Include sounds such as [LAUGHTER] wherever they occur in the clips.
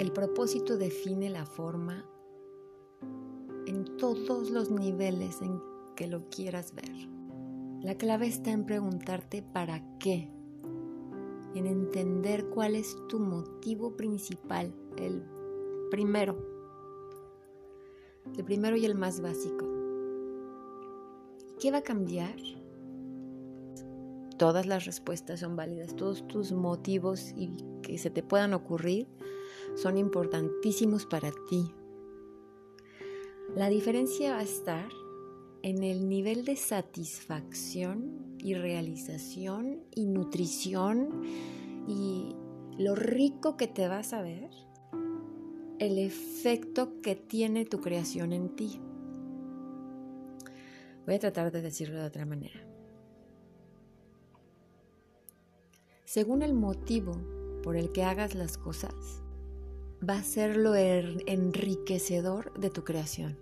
El propósito define la forma en todos los niveles en que lo quieras ver. La clave está en preguntarte para qué, en entender cuál es tu motivo principal, el primero, el primero y el más básico. ¿Qué va a cambiar? Todas las respuestas son válidas, todos tus motivos y que se te puedan ocurrir son importantísimos para ti. La diferencia va a estar en el nivel de satisfacción y realización y nutrición y lo rico que te vas a ver, el efecto que tiene tu creación en ti. Voy a tratar de decirlo de otra manera. Según el motivo por el que hagas las cosas, va a ser lo enriquecedor de tu creación.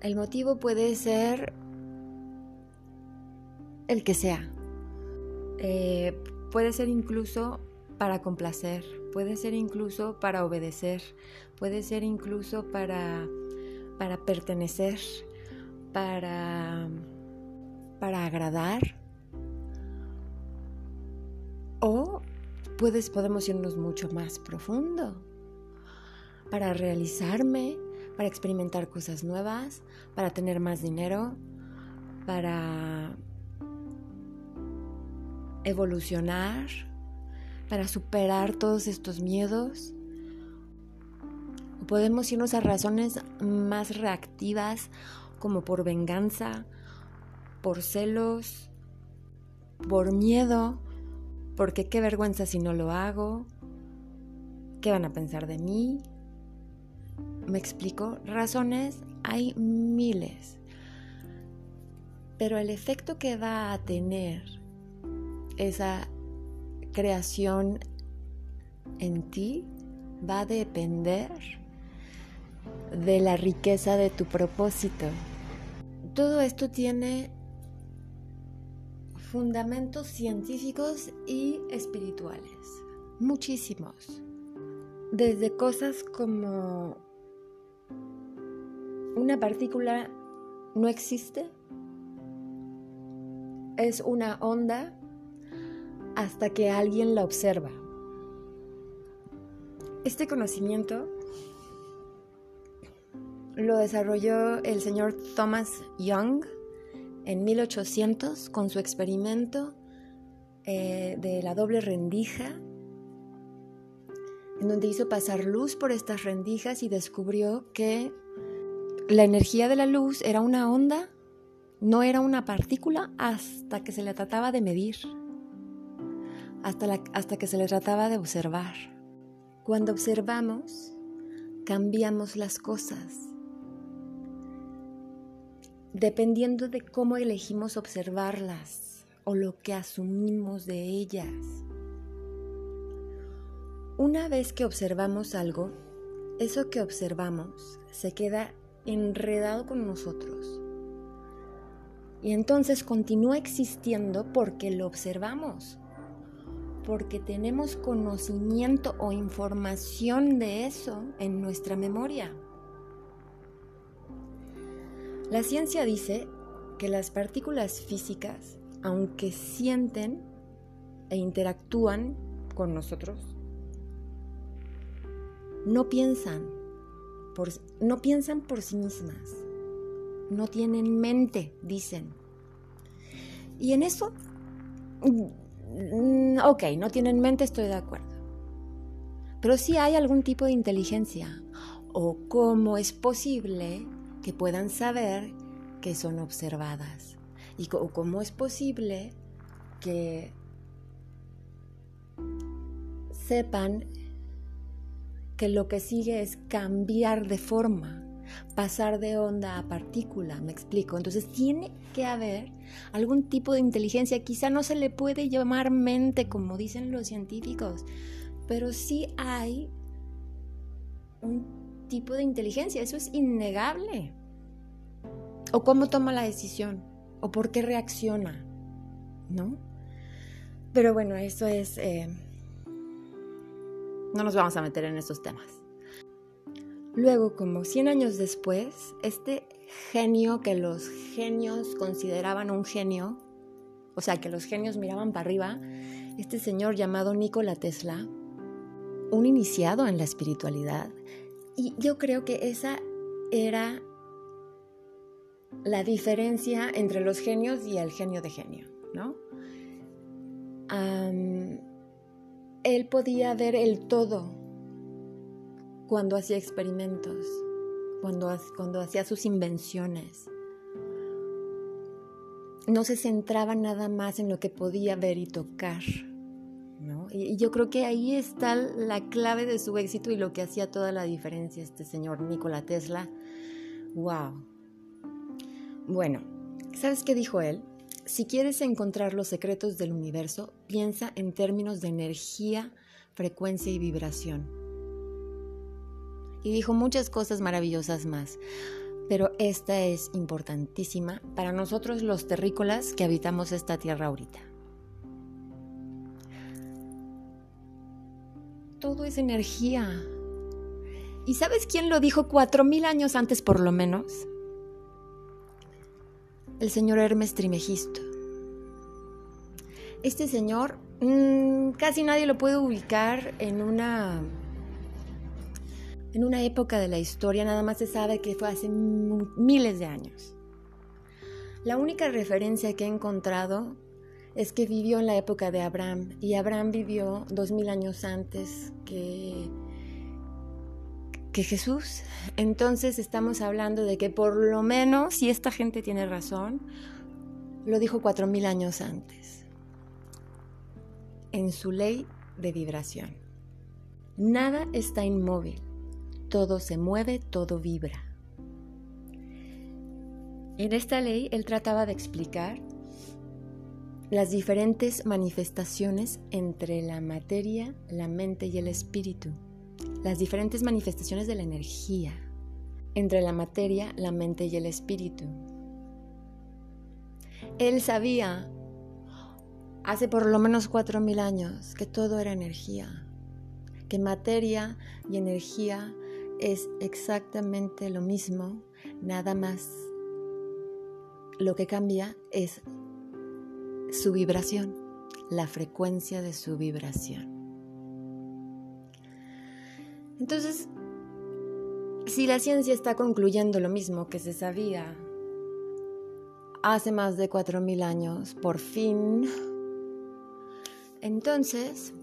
El motivo puede ser el que sea. Eh, puede ser incluso para complacer, puede ser incluso para obedecer, puede ser incluso para, para pertenecer, para, para agradar. Puedes, podemos irnos mucho más profundo para realizarme, para experimentar cosas nuevas, para tener más dinero, para evolucionar, para superar todos estos miedos. podemos irnos a razones más reactivas como por venganza, por celos, por miedo, porque qué vergüenza si no lo hago, qué van a pensar de mí, ¿Me explico? Razones hay miles. Pero el efecto que va a tener esa creación en ti va a depender de la riqueza de tu propósito. Todo esto tiene fundamentos científicos y espirituales, muchísimos. Desde cosas como una partícula no existe, es una onda hasta que alguien la observa. Este conocimiento lo desarrolló el señor Thomas Young en 1800 con su experimento eh, de la doble rendija, en donde hizo pasar luz por estas rendijas y descubrió que la energía de la luz era una onda, no era una partícula hasta que se le trataba de medir, hasta, hasta que se le trataba de observar. Cuando observamos, cambiamos las cosas. Dependiendo de cómo elegimos observarlas o lo que asumimos de ellas. Una vez que observamos algo, eso que observamos se queda enredado con nosotros. Y entonces continúa existiendo porque lo observamos, porque tenemos conocimiento o información de eso en nuestra memoria. La ciencia dice que las partículas físicas, aunque sienten e interactúan con nosotros, no piensan no piensan por sí mismas, no tienen mente, dicen. Y en eso, mm, ok, no tienen mente, estoy de acuerdo. Pero sí hay algún tipo de inteligencia. ¿O cómo es posible que puedan saber que son observadas? ¿Y cómo es posible que sepan que lo que sigue es cambiar de forma, pasar de onda a partícula, me explico. Entonces tiene que haber algún tipo de inteligencia, quizá no se le puede llamar mente como dicen los científicos, pero sí hay un tipo de inteligencia, eso es innegable. O cómo toma la decisión, o por qué reacciona, ¿no? Pero bueno, eso es... Eh, no nos vamos a meter en esos temas. Luego, como 100 años después, este genio que los genios consideraban un genio, o sea, que los genios miraban para arriba, este señor llamado Nikola Tesla, un iniciado en la espiritualidad, y yo creo que esa era la diferencia entre los genios y el genio de genio, ¿no? él podía ver el todo cuando hacía experimentos, cuando, cuando hacía sus invenciones. No se centraba nada más en lo que podía ver y tocar. ¿No? Y, yo creo que ahí está la clave de su éxito y lo que hacía toda la diferencia este señor Nikola Tesla. ¡Wow! Bueno, ¿sabes qué dijo él? Si quieres encontrar los secretos del universo, piensa en términos de energía, frecuencia y vibración. Y dijo muchas cosas maravillosas más, pero esta es importantísima para nosotros los terrícolas que habitamos esta tierra ahorita. Todo es energía. ¿Y sabes quién lo dijo cuatro mil años antes por lo menos? el señor Hermes Trimegisto. Este señor mm, casi nadie lo puede ubicar en una en una época de la historia, nada más se sabe que fue hace miles de años. La única referencia que he encontrado es que vivió en la época de Abraham y Abraham vivió dos mil años antes que que Jesús. Entonces estamos hablando de que por lo menos, si esta gente tiene razón, lo dijo cuatro mil años antes, en su ley de vibración. Nada está inmóvil, todo se mueve, todo vibra. En esta ley él trataba de explicar las diferentes manifestaciones entre la materia, la mente y el espíritu las diferentes manifestaciones de la energía entre la materia, la mente y el espíritu. Él sabía hace por lo menos cuatro mil años que todo era energía, que materia y energía es exactamente lo mismo, nada más lo que cambia es su vibración, la frecuencia de su vibración. Entonces, si la ciencia está concluyendo lo mismo que se sabía hace más de 4.000 años, por fin, entonces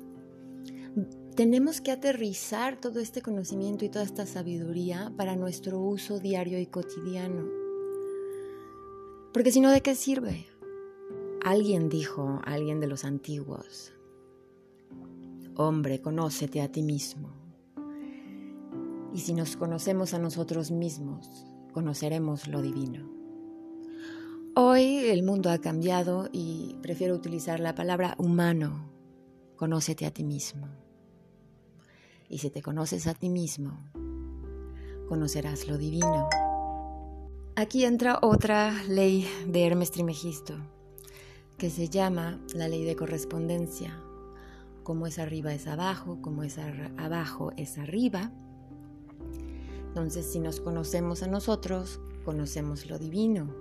tenemos que aterrizar todo este conocimiento y toda esta sabiduría para nuestro uso diario y cotidiano. Porque si no, ¿de qué sirve? Alguien dijo, alguien de los antiguos, hombre, conócete a ti mismo. Y si nos conocemos a nosotros mismos, conoceremos lo divino. Hoy el mundo ha cambiado y prefiero utilizar la palabra humano. Conócete a ti mismo. Y si te conoces a ti mismo, conocerás lo divino. Aquí entra otra ley de Hermes Trimegisto, que se llama la ley de correspondencia. Como es arriba es abajo, como es abajo es arriba. Entonces, si nos conocemos a nosotros, conocemos lo divino.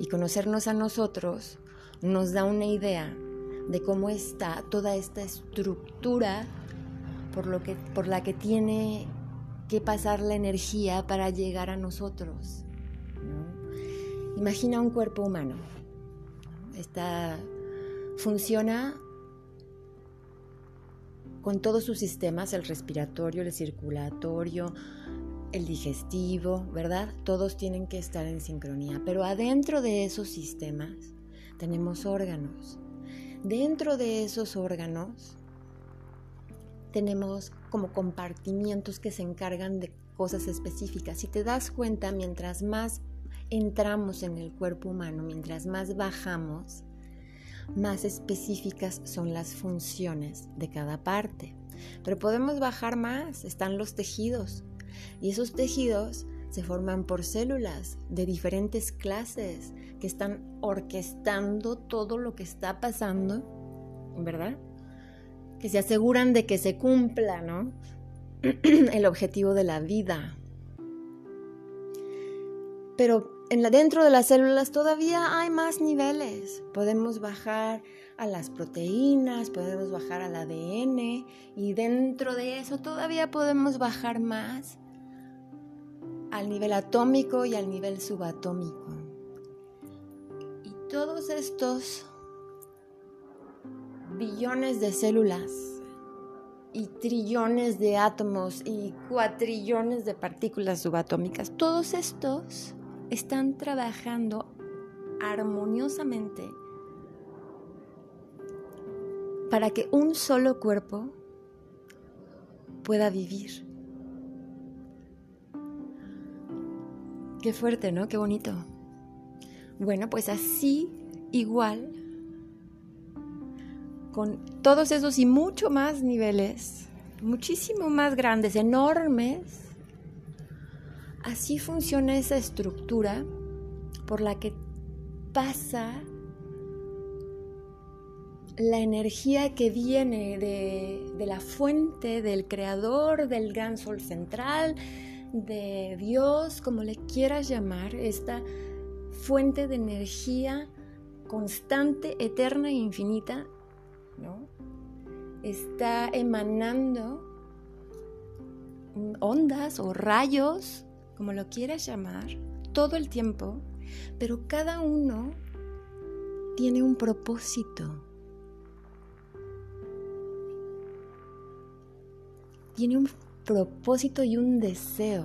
Y conocernos a nosotros nos da una idea de cómo está toda esta estructura por, lo que, por la que tiene que pasar la energía para llegar a nosotros. Imagina un cuerpo humano. Esta funciona con todos sus sistemas, el respiratorio, el circulatorio, el digestivo, ¿verdad? Todos tienen que estar en sincronía, pero adentro de esos sistemas tenemos órganos. Dentro de esos órganos tenemos como compartimientos que se encargan de cosas específicas. Si te das cuenta, mientras más entramos en el cuerpo humano, mientras más bajamos, más específicas son las funciones de cada parte. Pero podemos bajar más, están los tejidos, y esos tejidos se forman por células de diferentes clases que están orquestando todo lo que está pasando, ¿verdad? que se aseguran de que se cumpla, ¿no? [CLEARS THROAT] el objetivo de la vida. Pero en la, dentro de las células todavía hay más niveles. Podemos bajar a las proteínas, podemos bajar al ADN y dentro de eso todavía podemos bajar más al nivel atómico y al nivel subatómico. Y todos estos billones de células y trillones de átomos y cuatrillones de partículas subatómicas, todos estos están trabajando armoniosamente para que un solo cuerpo pueda vivir. Qué fuerte, ¿no? Qué bonito. Bueno, pues así igual, con todos esos y mucho más niveles, muchísimo más grandes, enormes, así funciona esa estructura por la que pasa la energía que viene de, la fuente, del creador, del gran sol central, de Dios, como le quieras llamar, esta fuente de energía constante, eterna e infinita, ¿no? Está emanando ondas o rayos, como lo quieras llamar, todo el tiempo, pero cada uno tiene un propósito. Tiene un propósito y un deseo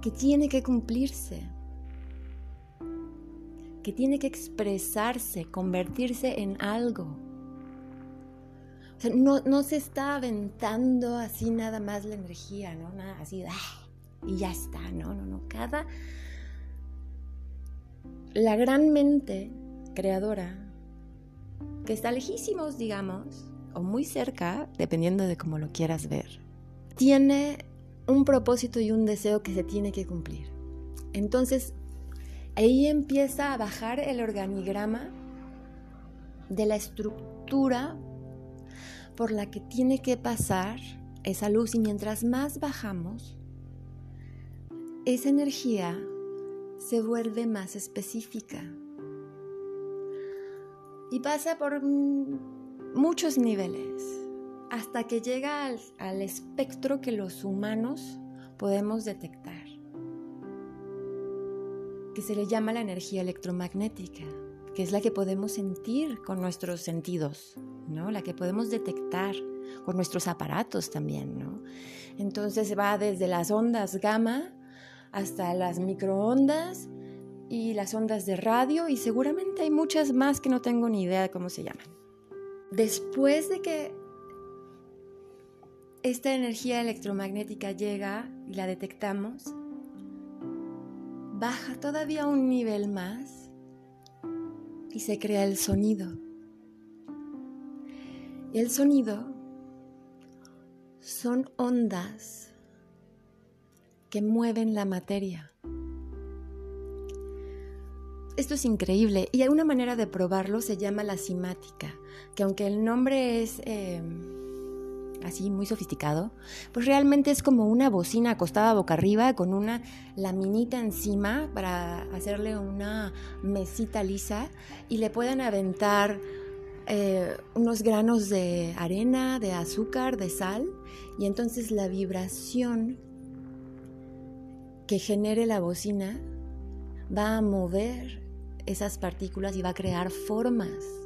que tiene que cumplirse, que tiene que expresarse, convertirse en algo. No, se está aventando así nada más la energía, ¿no? Nada así, ¡ah! y ya está, no, no, no. Cada. La gran mente creadora, que está lejísimos, digamos, o muy cerca, dependiendo de cómo lo quieras ver, tiene un propósito y un deseo que se tiene que cumplir. Entonces, ahí empieza a bajar el organigrama de la estructura por la que tiene que pasar esa luz y mientras más bajamos, esa energía se vuelve más específica. Y pasa por muchos niveles, hasta que llega al, espectro que los humanos podemos detectar, que se le llama la energía electromagnética, que es la que podemos sentir con nuestros sentidos, ¿no? La que podemos detectar con nuestros aparatos también. Entonces va desde las ondas gamma hasta las microondas y las ondas de radio y seguramente hay muchas más que no tengo ni idea de cómo se llaman después de que esta energía electromagnética llega y la detectamos, baja todavía un nivel más y se crea el sonido. El sonido son ondas que mueven la materia. Esto es increíble y una manera de probarlo se llama la simática que aunque el nombre es em, así muy sofisticado, pues realmente es como una bocina acostada boca arriba con una laminita encima para hacerle una mesita lisa y le pueden aventar eh, unos granos de arena, de azúcar, de sal y entonces la vibración que genere la bocina va a mover esas partículas y va a crear formas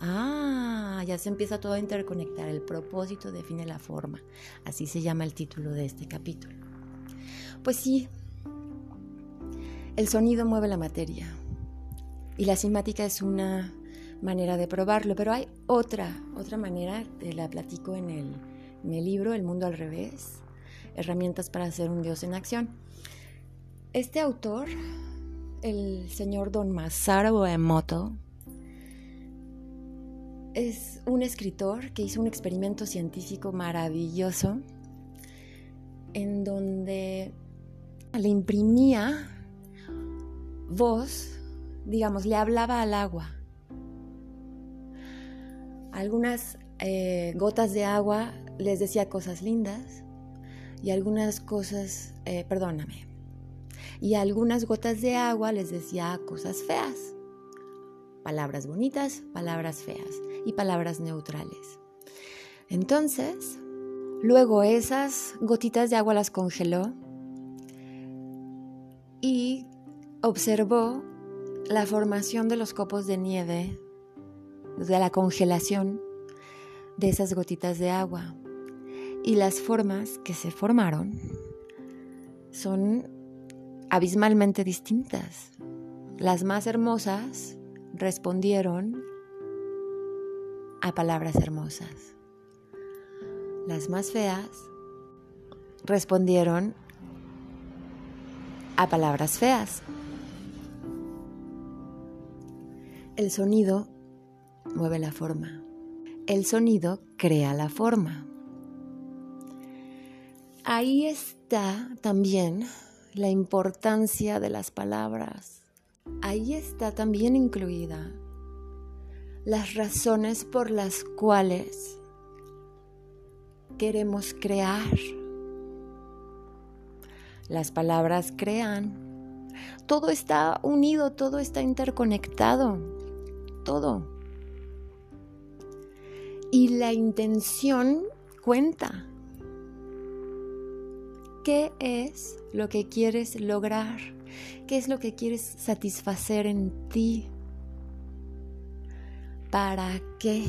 Ah, ya se empieza todo a interconectar. El propósito define la forma. Así se llama el título de este capítulo. Pues sí, el sonido mueve la materia. Y la simática es una manera de probarlo, pero hay otra, otra manera, te la platico en el, en libro El mundo al revés, herramientas para ser un dios en acción. Este autor, el señor Don Masaru Emoto, es un escritor que hizo un experimento científico maravilloso en donde le imprimía voz, digamos, le hablaba al agua. Algunas eh, gotas de agua les decía cosas lindas y algunas cosas, eh, perdóname, y algunas gotas de agua les decía cosas feas. Palabras bonitas, palabras feas y palabras neutrales. Entonces, luego esas gotitas de agua las congeló y observó la formación de los copos de nieve, de la congelación de esas gotitas de agua. Y las formas que se formaron son abismalmente distintas. Las más hermosas respondieron a palabras hermosas. Las más feas respondieron a palabras feas. El sonido mueve la forma. El sonido crea la forma. Ahí está también la importancia de las palabras. Ahí está también incluida las razones por las cuales queremos crear. Las palabras crean. Todo está unido, todo está interconectado, todo. Y la intención cuenta. ¿Qué es lo que quieres lograr? ¿Qué es lo que quieres satisfacer en ti? ¿Para qué?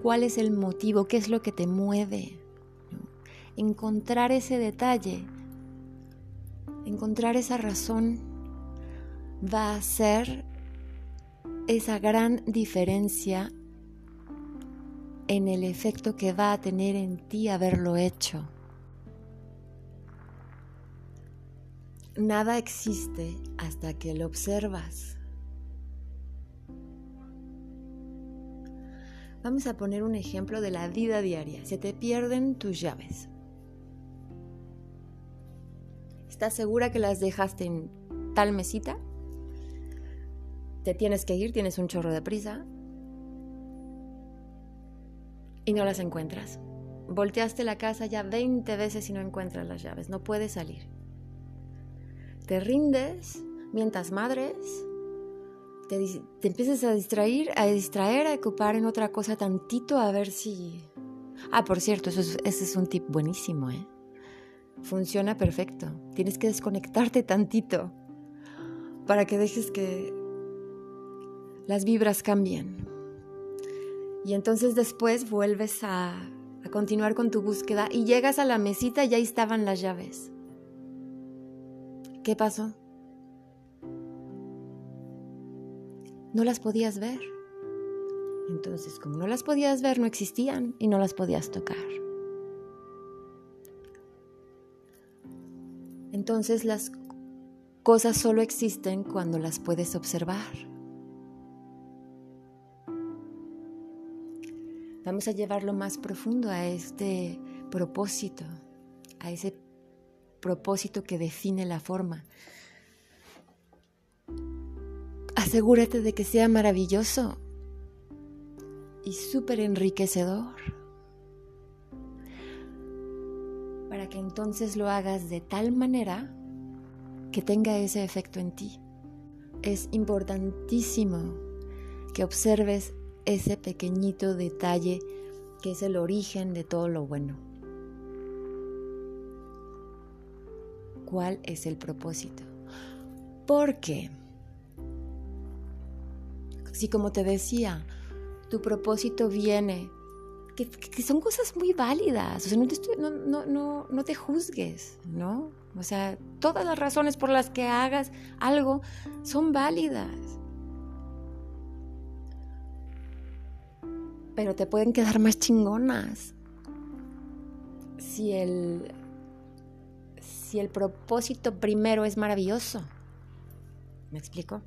¿Cuál es el motivo? ¿Qué es lo que te mueve? Encontrar ese detalle, encontrar esa razón va a ser esa gran diferencia en el efecto que va a tener en ti haberlo hecho. Nada existe hasta que lo observas. Vamos a poner un ejemplo de la vida diaria. Se te pierden tus llaves. ¿Estás segura que las dejaste en tal mesita? Te tienes que ir, tienes un chorro de prisa, y no las encuentras. Volteaste la casa ya 20 veces y no encuentras las llaves, no puedes salir. Te rindes, mientras madres, te, te empiezas a distraer, a distraer, a ocupar en otra cosa tantito a ver si... Ah, por cierto, eso ese es un tip buenísimo, ¿eh? Funciona perfecto. Tienes que desconectarte tantito para que dejes que las vibras cambien. Y entonces después vuelves a, a continuar con tu búsqueda y llegas a la mesita y ahí estaban las llaves. ¿Qué pasó? No las podías ver. Entonces, como no las podías ver, no existían y no las podías tocar. Entonces las cosas solo existen cuando las puedes observar. Vamos a llevarlo más profundo a este propósito, a ese propósito que define la forma. Asegúrate de que sea maravilloso y súper enriquecedor para que entonces lo hagas de tal manera que tenga ese efecto en ti. Es importantísimo que observes ese pequeñito detalle que es el origen de todo lo bueno. ¿Cuál es el propósito? Porque, si como te decía, tu propósito viene, que, son cosas muy válidas, o sea, no te, no, no, no te juzgues, ¿no? O sea, todas las razones por las que hagas algo son válidas. Pero te pueden quedar más chingonas. Si el, si el propósito primero es maravilloso. ¿Me explico?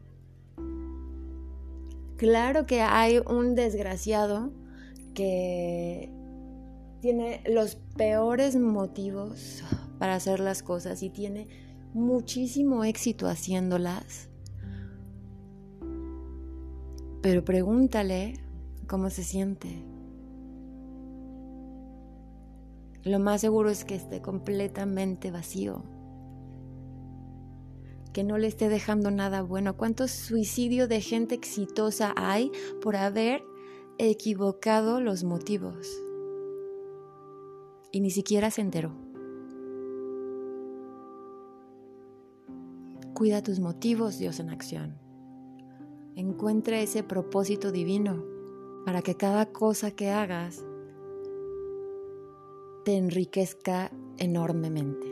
Claro que hay un desgraciado que tiene los peores motivos para hacer las cosas y tiene muchísimo éxito haciéndolas Pero pregúntale cómo se siente. Lo más seguro es que esté completamente vacío. Que no le esté dejando nada bueno. ¿Cuántos suicidios de gente exitosa hay por haber equivocado los motivos? Y ni siquiera se enteró. Cuida tus motivos, Dios en acción. Encuentra ese propósito divino para que cada cosa que hagas te enriquezca enormemente.